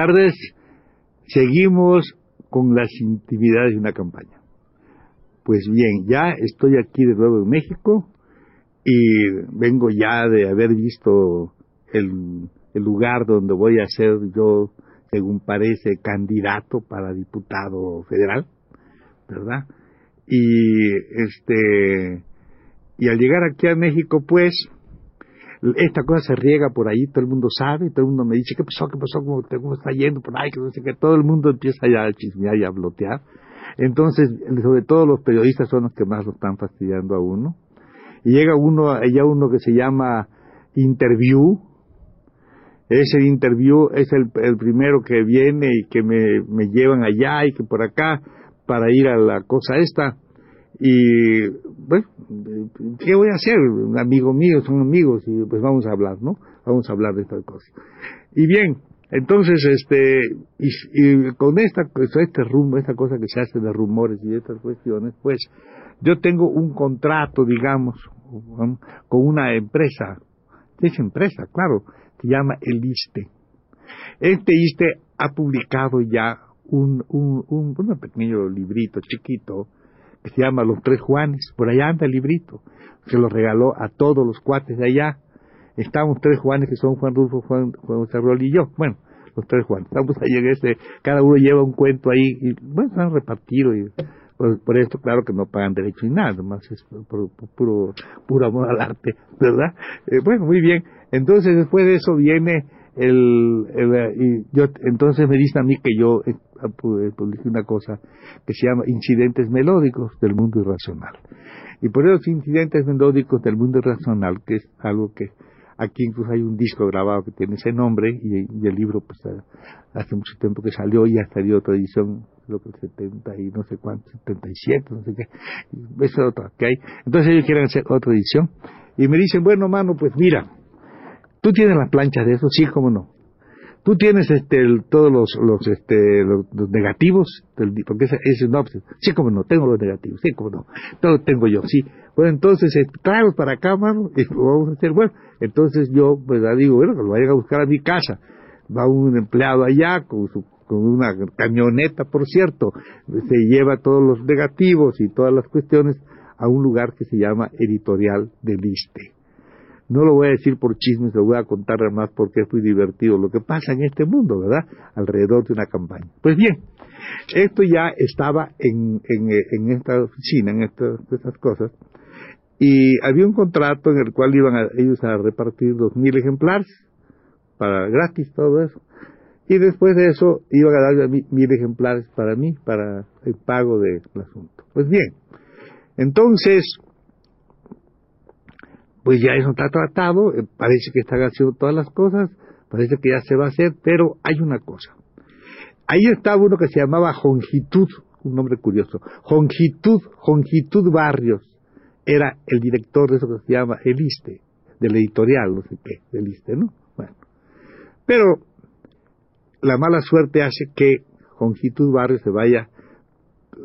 Tardes. Seguimos con las intimidades de una campaña. Pues bien, ya estoy aquí de nuevo en México y vengo ya de haber visto el, lugar donde voy a ser yo, según parece, candidato para diputado federal, ¿verdad? Y este y al llegar aquí a México, pues esta cosa se riega por ahí, todo el mundo sabe, todo el mundo me dice, ¿qué pasó? ¿Qué pasó? ¿Cómo, cómo está yendo por ahí? Que, todo el mundo empieza ya a chismear y a blotear. Entonces, sobre todo los periodistas son los que más lo están fastidiando a uno. Y llega uno, allá uno que se llama Interview. Ese interview es el, el primero que viene y que me, me llevan allá y que por acá para ir a la cosa esta. Y, bueno, ¿qué voy a hacer? Un amigo mío, son amigos, y pues vamos a hablar, ¿no? Vamos a hablar de estas cosas. Y bien, entonces, este, y, con esta, este rumbo, esta cosa que se hace de rumores y estas cuestiones, pues, yo tengo un contrato, digamos, con una empresa, es empresa, claro, se llama el ISTE. Este ISTE ha publicado ya un, un, un, un pequeño librito chiquito, que se llama Los Tres Juanes, por allá anda el librito, se lo regaló a todos los cuates de allá. Estamos tres Juanes que son Juan Rulfo, Juan, Juan Cerrol y yo. Bueno, los tres Juanes. Estamos ahí en ese, cada uno lleva un cuento ahí, y bueno, se han repartido y por, por esto claro que no pagan derecho ni nada, nomás es por, puro, puro amor al arte, ¿verdad? Eh, bueno, muy bien. Entonces después de eso viene el, el, y yo entonces me dicen a mí que yo eh, publiqué una cosa que se llama incidentes melódicos del mundo irracional. Y por esos incidentes melódicos del mundo irracional que es algo que aquí incluso hay un disco grabado que tiene ese nombre y, el libro pues hace mucho tiempo que salió y hasta dio otra edición lo que 70 y no sé cuánto 77 no sé qué. Esa es otra que hay. Entonces ellos quieren hacer otra edición. Y me dicen bueno mano pues mira ¿Tú tienes las planchas de eso? Sí, cómo no. Tú tienes este, todos los, los, este, los, negativos, porque ese, ese no, pues, sí, como no, tengo los negativos, sí, como no, todo lo tengo yo, sí. Bueno, entonces, eh, tráelos para acá, mano, y vamos a hacer, bueno, entonces yo, pues, digo, bueno, lo vayan a buscar a mi casa. Va un empleado allá con su con una camioneta, por cierto, se lleva todos los negativos y todas las cuestiones a un lugar que se llama Editorial del Iste. No lo voy a decir por chismes, lo voy a contar además porque es muy divertido lo que pasa en este mundo, ¿verdad? Alrededor de una campaña. Pues bien, esto ya estaba en, en, esta oficina, en estas, cosas, y había un contrato en el cual iban a, ellos a repartir mil ejemplares para gratis, todo eso. Y después de eso iban a dar mil ejemplares para mí, para el pago del asunto. Pues bien, entonces pues ya eso está tratado, eh, parece que están haciendo todas las cosas, parece que ya se va a hacer, pero hay una cosa. Ahí estaba uno que se llamaba Jongitud, un nombre curioso, Jongitud, Jongitud Barrios, era el director de eso que se llama El ISTE, del editorial, no sé qué, del ISTE, ¿no? Bueno, pero la mala suerte hace que Jongitud Barrios se vaya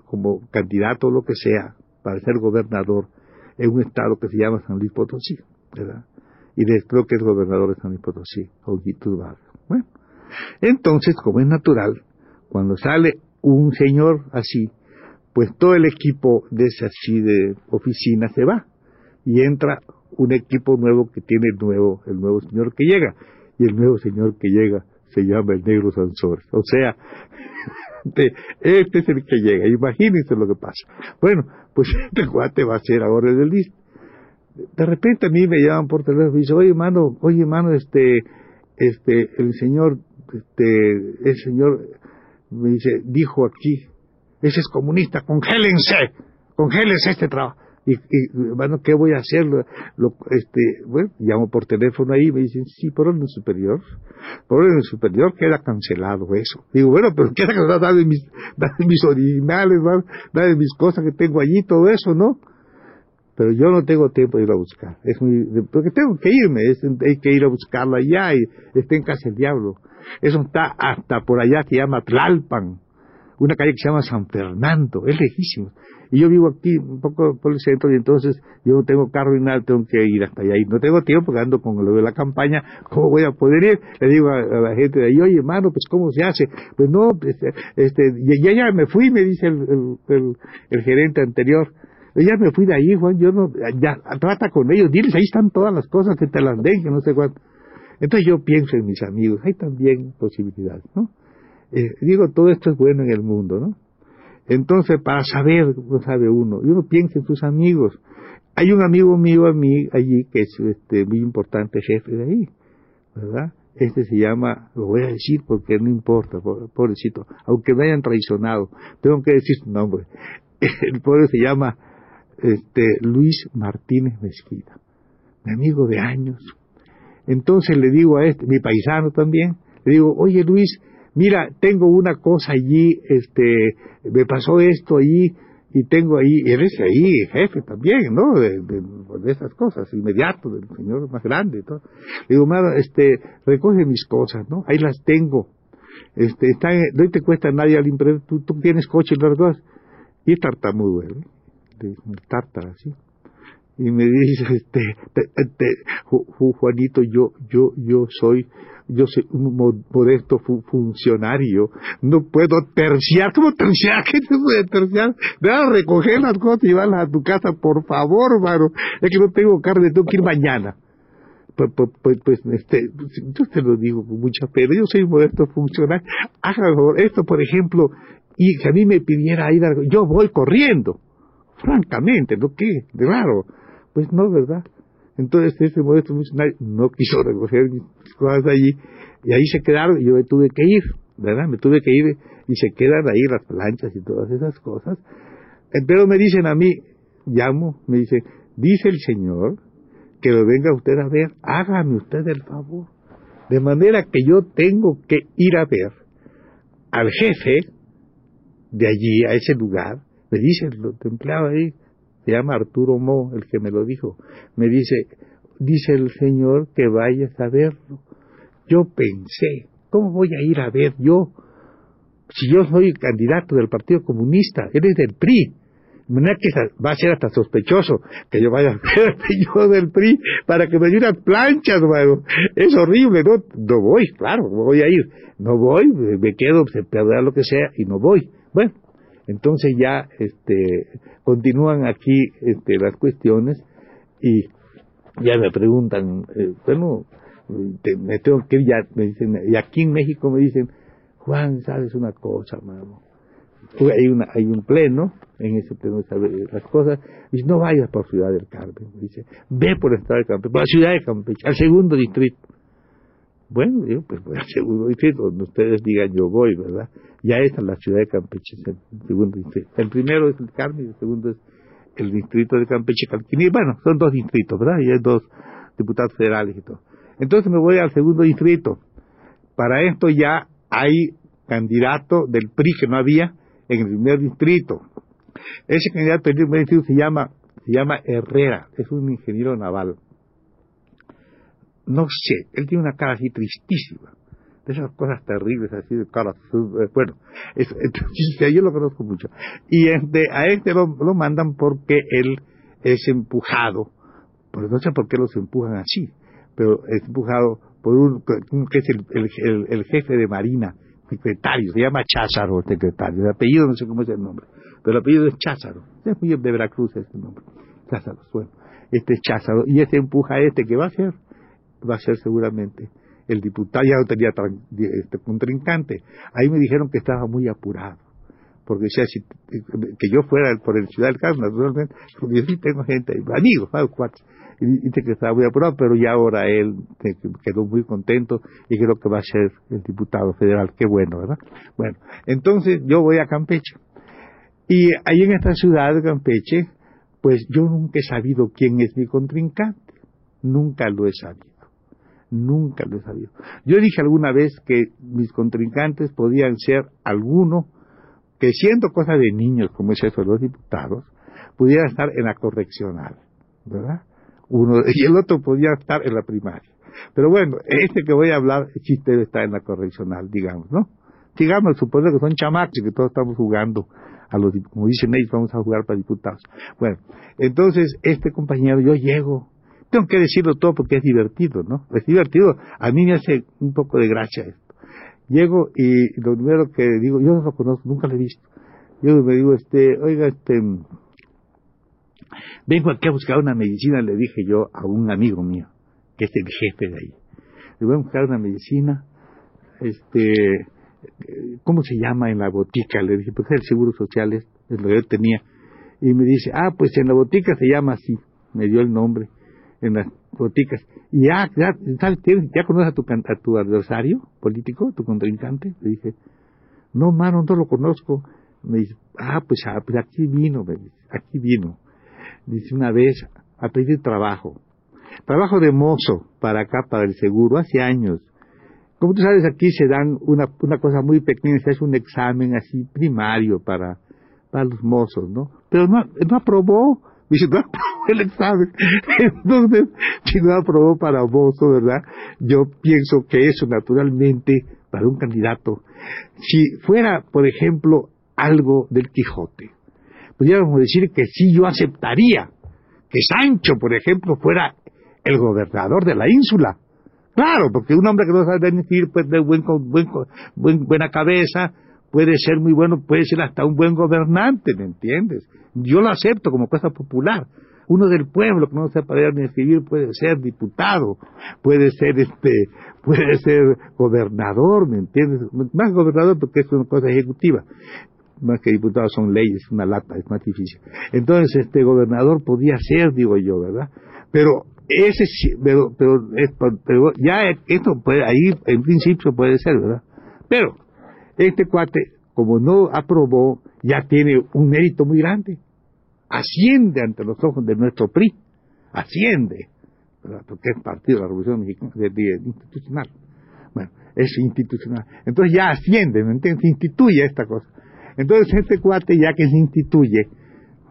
como candidato o lo que sea para ser gobernador en un estado que se llama San Luis Potosí, ¿verdad? Y les creo que es gobernador de San Luis Potosí, Ollito Barrio. Bueno, entonces, como es natural, cuando sale un señor así, pues todo el equipo de esa así de oficina se va y entra un equipo nuevo que tiene el nuevo, el nuevo señor que llega. Y el nuevo señor que llega se llama el negro Sansores. O sea, este es el que llega. Imagínense lo que pasa. Bueno, pues este cuate va a ser ahora el del. De repente a mí me llaman por teléfono y dicen, oye, mano, oye, mano, este, este, el señor este, el señor me dice, dijo aquí, ese es comunista, congélense, congélense este trabajo. Y, bueno, ¿qué voy a hacer? Lo, este, bueno, llamo por teléfono ahí y me dicen, sí, por orden superior. Por orden superior queda cancelado eso. Digo, bueno, pero queda cancelado, dame mis, mis originales, dame mis cosas que tengo allí, todo eso, ¿no? Pero yo no tengo tiempo de ir a buscar. Es muy, porque tengo que irme, hay que ir a buscarlo allá y está en casa el diablo. Eso está hasta por allá que llama Tlalpan, una calle que se llama San Fernando, es lejísimo. Y yo vivo aquí un poco por el centro y entonces yo no tengo carro y nada, tengo que ir hasta allá. Y no tengo tiempo porque ando con lo de la campaña, ¿cómo voy a poder ir? Le digo a, la gente de ahí, oye hermano, pues ¿cómo se hace? Pues no, este, este ya, ya me fui, me dice el, el, gerente anterior. Ya me fui de ahí, Juan, yo no, ya, trata con ellos, diles, ahí están todas las cosas que te las den, que no sé cuánto. Entonces yo pienso en mis amigos, hay también posibilidades, ¿no? Eh, digo, todo esto es bueno en el mundo, ¿no? Entonces, para saber, no sabe uno, y uno piensa en sus amigos. Hay un amigo mío a mí allí que es este, muy importante jefe de ahí, ¿verdad? Este se llama, lo voy a decir porque no importa, pobrecito, aunque me hayan traicionado, tengo que decir su nombre. El pobre se llama este, Luis Martínez Mezquita, mi amigo de años. Entonces le digo a este, mi paisano también, le digo, oye Luis, mira, tengo una cosa allí, este, me pasó esto allí, y tengo ahí, eres ahí jefe también, ¿no? De, de, esas cosas, inmediato, del señor más grande y todo. digo, Maro, este, recoge mis cosas, ¿no? Ahí las tengo. Este, está, no te cuesta nadie al impreso, tú, tú, tienes coche y las cosas. Y es tartamudo, ¿eh? De, así y me dice este te, Juanito yo yo yo soy yo soy un modesto funcionario, no puedo terciar, ¿cómo terciar? ¿Qué te puede terciar? a recoger las cosas y llevarlas a tu casa, por favor, mano, es que no tengo carne, tengo que ir mañana. Pues, pues, pues, pues este, yo te lo digo con mucha pena, yo soy un modesto funcionario, haga esto, por ejemplo, y que a mí me pidiera ir, yo voy corriendo, francamente, ¿no qué? De raro, pues no, ¿verdad? Entonces ese modesto funcionario no quiso recoger mis cosas allí y ahí se quedaron y yo me tuve que ir, ¿verdad? Me tuve que ir y se quedan ahí las planchas y todas esas cosas. Eh, pero me dicen a mí, llamo, me dice, dice el Señor que lo venga usted a ver, hágame usted el favor. De manera que yo tengo que ir a ver al jefe de allí, a ese lugar, me dice el empleado ahí, se llama Arturo Mo, el que me lo dijo, me dice, dice el Señor que vayas a verlo. Yo pensé, ¿cómo voy a ir a ver yo? Si yo soy candidato del Partido Comunista, eres del PRI. que va a ser hasta sospechoso que yo vaya a ver yo del PRI para que me dé planchas. Es horrible, ¿no? No voy, claro, voy a ir. No voy, me quedo, se perderá lo que sea y no voy. Bueno, entonces ya este, continúan aquí este, las cuestiones y ya me preguntan, eh, bueno, me tengo que ir ya, me dicen, y aquí en México me dicen, Juan, ¿sabes una cosa, mano? Hay, una, hay un pleno, en ese pleno sabe las cosas, y no vayas por Ciudad del Carmen, dice, ve por el Estado de Campeche, por la Ciudad de Campeche, al segundo distrito. Bueno, yo pues voy al segundo distrito, donde ustedes digan yo voy, ¿verdad? Ya esa es la ciudad de Campeche, el segundo distrito. El primero es el Carmen y el segundo es el distrito de Campeche Calquini. Bueno, son dos distritos, ¿verdad? Y hay dos diputados federales y todo. Entonces me voy al segundo distrito. Para esto ya hay candidato del PRI que no había en el primer distrito. Ese candidato del primer distrito se llama, se llama Herrera, es un ingeniero naval no sé, él tiene una cara así tristísima, de esas cosas terribles, así de cara, bueno, es, yo lo conozco mucho. Y este, a este lo, mandan porque él es empujado, pues no sé por qué los empujan así, pero es empujado por un, que es el, el, jefe de Marina, secretario, se llama Cházaro, el secretario, el apellido no sé cómo es el nombre, pero el apellido es Cházaro, es muy de Veracruz ese nombre, Cházaro, bueno, este es Cházaro, y este empuja a este, que va a ser? Va a ser seguramente el diputado, ya no tenía este contrincante. Ahí me dijeron que estaba muy apurado, porque sea, si, que yo fuera por el Ciudad del Carmen, naturalmente, porque yo sí tengo gente, amigos, cuatro, y dice que estaba muy apurado, pero ya ahora él quedó muy contento y creo que va a ser el diputado federal, qué bueno, ¿verdad? Bueno, entonces yo voy a Campeche. Y ahí en esta ciudad de Campeche, pues yo nunca he sabido quién es mi contrincante, nunca lo he sabido, nunca lo he sabido. Yo dije alguna vez que mis contrincantes podían ser alguno que siendo cosa de niños, como es eso de los diputados, pudiera estar en la correccional, ¿verdad? Uno, y el otro podía estar en la primaria. Pero bueno, este que voy a hablar, sí debe estar en la correccional, digamos, ¿no? Digamos, suponer que son chamacos y que todos estamos jugando a los, como dicen ellos, vamos a jugar para diputados. Bueno, entonces, este compañero, yo llego, tengo que decirlo todo porque es divertido, ¿no? Es divertido, a mí me hace un poco de gracia esto. Llego y lo primero que digo, yo no lo conozco, nunca lo he visto. Yo me digo, este, oiga, este, vengo aquí a buscar una medicina, le dije yo a un amigo mío, que es el jefe de ahí. Le voy a buscar una medicina, este, ¿cómo se llama en la botica? Le dije, pues el seguro social es, lo que yo tenía. Y me dice, ah, pues en la botica se llama así, me dio el nombre, en las boticas. Y ya, ya, ¿sabes? ¿Ya conoces a tu, a tu adversario político, tu contrincante? Le dije, no, mano, no lo conozco. Me dice, ah, pues, ah, pues aquí vino, me dice, aquí vino. Dice una vez a pedir trabajo. Trabajo de mozo para acá, para el seguro, hace años. Como tú sabes, aquí se dan una, una cosa muy pequeña, se hace un examen así primario para, para los mozos, ¿no? Pero no, no aprobó, dice, no aprobó el examen. Entonces, si no aprobó para mozo, ¿verdad? Yo pienso que eso naturalmente para un candidato, si fuera, por ejemplo, algo del Quijote, pudiéramos decir que sí yo aceptaría que Sancho, por ejemplo, fuera el gobernador de la ínsula, Claro, porque un hombre que no sabe decir, pues de buen, buen, buena cabeza, puede ser muy bueno, puede ser hasta un buen gobernante, ¿me entiendes? Yo lo acepto como cosa popular. Uno del pueblo que no sabe leer ni escribir puede ser diputado, puede ser este, puede ser gobernador, ¿me entiendes? Más gobernador porque es una cosa ejecutiva. Más que diputado son leyes, una lata, es más difícil. Entonces, este gobernador podía ser, digo yo, ¿verdad? Pero ese pero, pero, ya esto puede, ahí en principio puede ser, ¿verdad? Pero este cuate, como no aprobó, ya tiene un mérito muy grande. Asciende ante los ojos de nuestro PRI. Asciende. Porque es partido de la Revolución Mexicana, de, institucional. Bueno, es institucional. Entonces ya asciende, ¿me entiendes? Se instituye esta cosa. Entonces este cuate, ya que se instituye,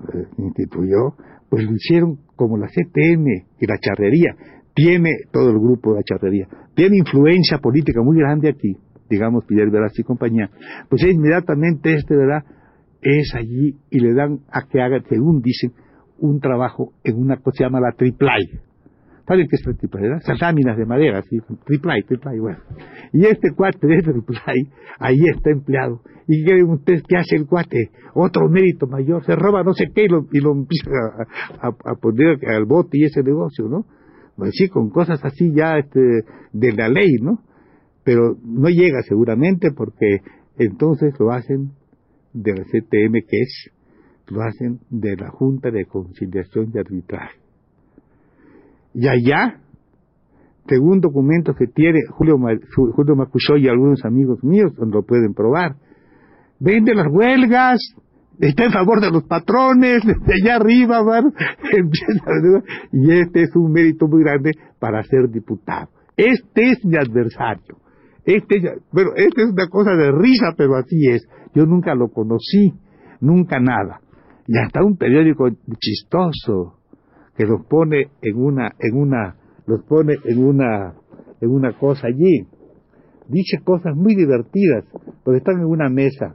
pues, se instituyó, pues lo hicieron como la CTM y la charrería. Tiene todo el grupo de la charrería. Tiene influencia política muy grande aquí, digamos, Pierre Veras y compañía. Pues inmediatamente este, ¿verdad? Es allí y le dan a que haga, según dicen, un trabajo en una cosa que se llama la triplay. ¿Saben qué es la triplay? Esas láminas de madera, así, triplay, triplay, bueno. Y este cuate de triplay, ahí está empleado. ¿Y qué ustedes qué hace el cuate? Otro mérito mayor, se roba no sé qué y lo, y lo empieza a, poner al bote y ese negocio, ¿no? Pues sí, con cosas así ya este, de la ley, ¿no? Pero no llega seguramente porque entonces lo hacen de la CTM, que es, lo hacen de la Junta de Conciliación y Arbitraje. Y allá, según documentos que tiene Julio, Julio Macuchó y algunos amigos míos, donde lo pueden probar, vende las huelgas, está en favor de los patrones, de allá arriba, y este es un mérito muy grande para ser diputado. Este es mi adversario. Este, bueno, este es una cosa de risa, pero así es. Yo nunca lo conocí, nunca nada. Y hasta un periódico chistoso que los pone en una, en una, los pone en una, en una cosa allí. Dice cosas muy divertidas, porque están en una mesa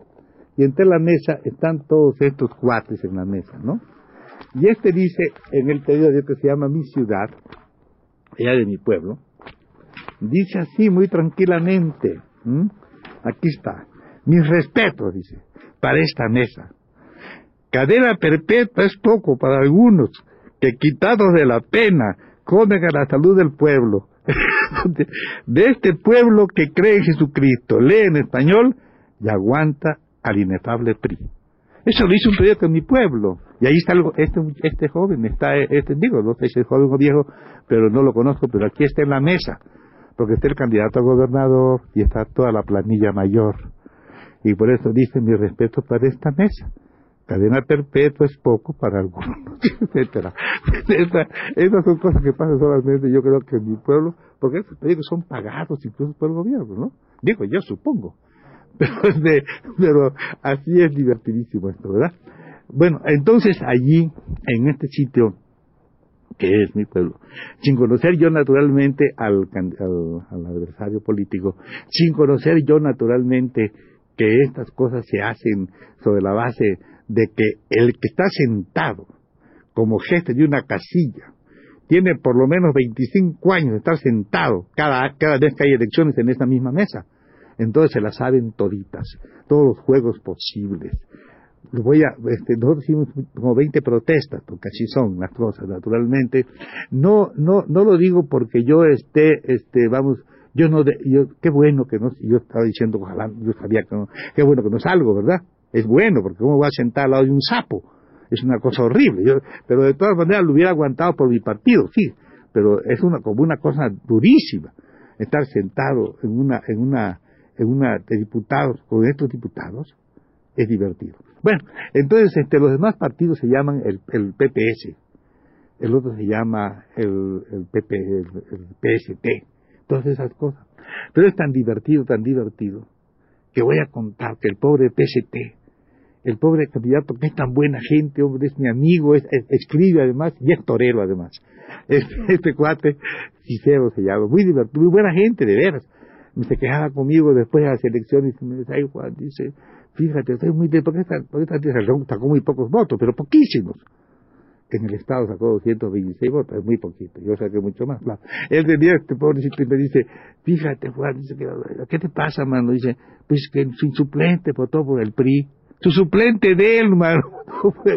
y entre la mesa están todos estos cuates en la mesa, ¿no? Y este dice en el periódico que se llama Mi Ciudad, allá de mi pueblo, dice así muy tranquilamente, aquí está, mis respetos, dice, para esta mesa. Cadena perpetua es poco para algunos, que quitados de la pena comen a la salud del pueblo. de este pueblo que cree en Jesucristo, lee en español y aguanta al inefable PRI. Eso lo hizo un periódico en mi pueblo. Y ahí está este, este joven, está, este, digo, no sé si es joven o viejo, pero no lo conozco, pero aquí está en la mesa. Porque está el candidato a gobernador y está toda la planilla mayor. Y por eso dice mi respeto para esta mesa. Cadena perpetua es poco para algunos, etcétera. esas son cosas que pasan solamente, yo creo que en mi pueblo, porque estos periódicos son pagados incluso por el gobierno, ¿no? Digo, yo supongo. Pero así es divertidísimo esto, ¿verdad? Bueno, entonces allí, en este sitio, que es mi pueblo, sin conocer yo naturalmente al, al, adversario político, sin conocer yo naturalmente que estas cosas se hacen sobre la base de que el que está sentado como jefe de una casilla tiene por lo menos 25 años de estar sentado cada, cada vez que hay elecciones en esta misma mesa. Entonces se las saben toditas, todos los juegos posibles, voy a, este, nosotros hicimos como 20 protestas, porque así son las cosas, naturalmente. No, no, no lo digo porque yo esté, este, vamos, yo no, yo, qué bueno que no, yo estaba diciendo, ojalá, yo sabía que no, qué bueno que no salgo, ¿verdad? Es bueno, porque cómo voy a sentar al lado de un sapo, es una cosa horrible, yo, pero de todas maneras lo hubiera aguantado por mi partido, sí, pero es una, como una cosa durísima, estar sentado en una, en una, en una de diputados, con estos diputados, es divertido. Bueno, entonces este, los demás partidos se llaman el, el PPS, el otro se llama el, el, PP, PST, todas esas cosas. Pero es tan divertido, tan divertido, que voy a contar que el pobre PST, el pobre candidato que es tan buena gente, hombre, es mi amigo, es, escribe además y es torero además. Este, este cuate, Cicero se llama, muy divertido, muy buena gente, de veras. Se quejaba conmigo después de las elecciones y me dice, ay Juan, dice, Fíjate, estoy muy de, porque esta, esta sacó muy pocos votos, pero poquísimos. En el Estado sacó 226 votos, es muy poquito, yo saqué mucho más, claro. Él tenía este pobrecito y me dice, fíjate Juan, dice, ¿qué te pasa, mano? Dice, pues que su suplente votó por el PRI, su suplente de él, mano,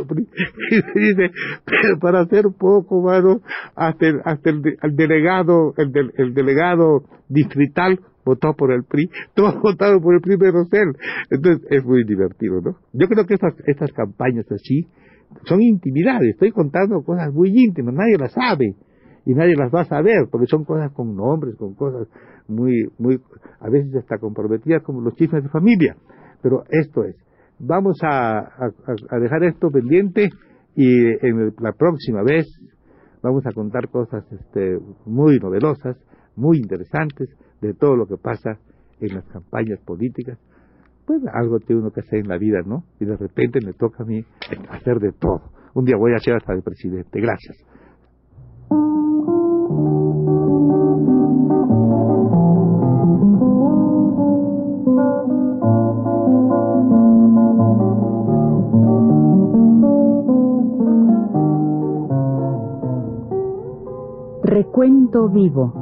y dice, pero para hacer poco, mano, hasta el, hasta el, delegado, el, el delegado distrital votó por el PRI, todos votaron por el PRI menos él. Entonces es muy divertido, ¿no? Yo creo que estas, estas campañas así son intimidades, estoy contando cosas muy íntimas, nadie las sabe y nadie las va a saber, porque son cosas con nombres, con cosas muy, muy, a veces hasta comprometidas como los chismes de familia. Pero esto es, vamos a, a, dejar esto pendiente y en la próxima vez vamos a contar cosas este, muy novedosas, muy interesantes, de todo lo que pasa en las campañas políticas, pues algo tiene uno que hacer en la vida, ¿no? Y de repente me toca a mí hacer de todo. Un día voy a ser hasta el presidente. Gracias. Recuento vivo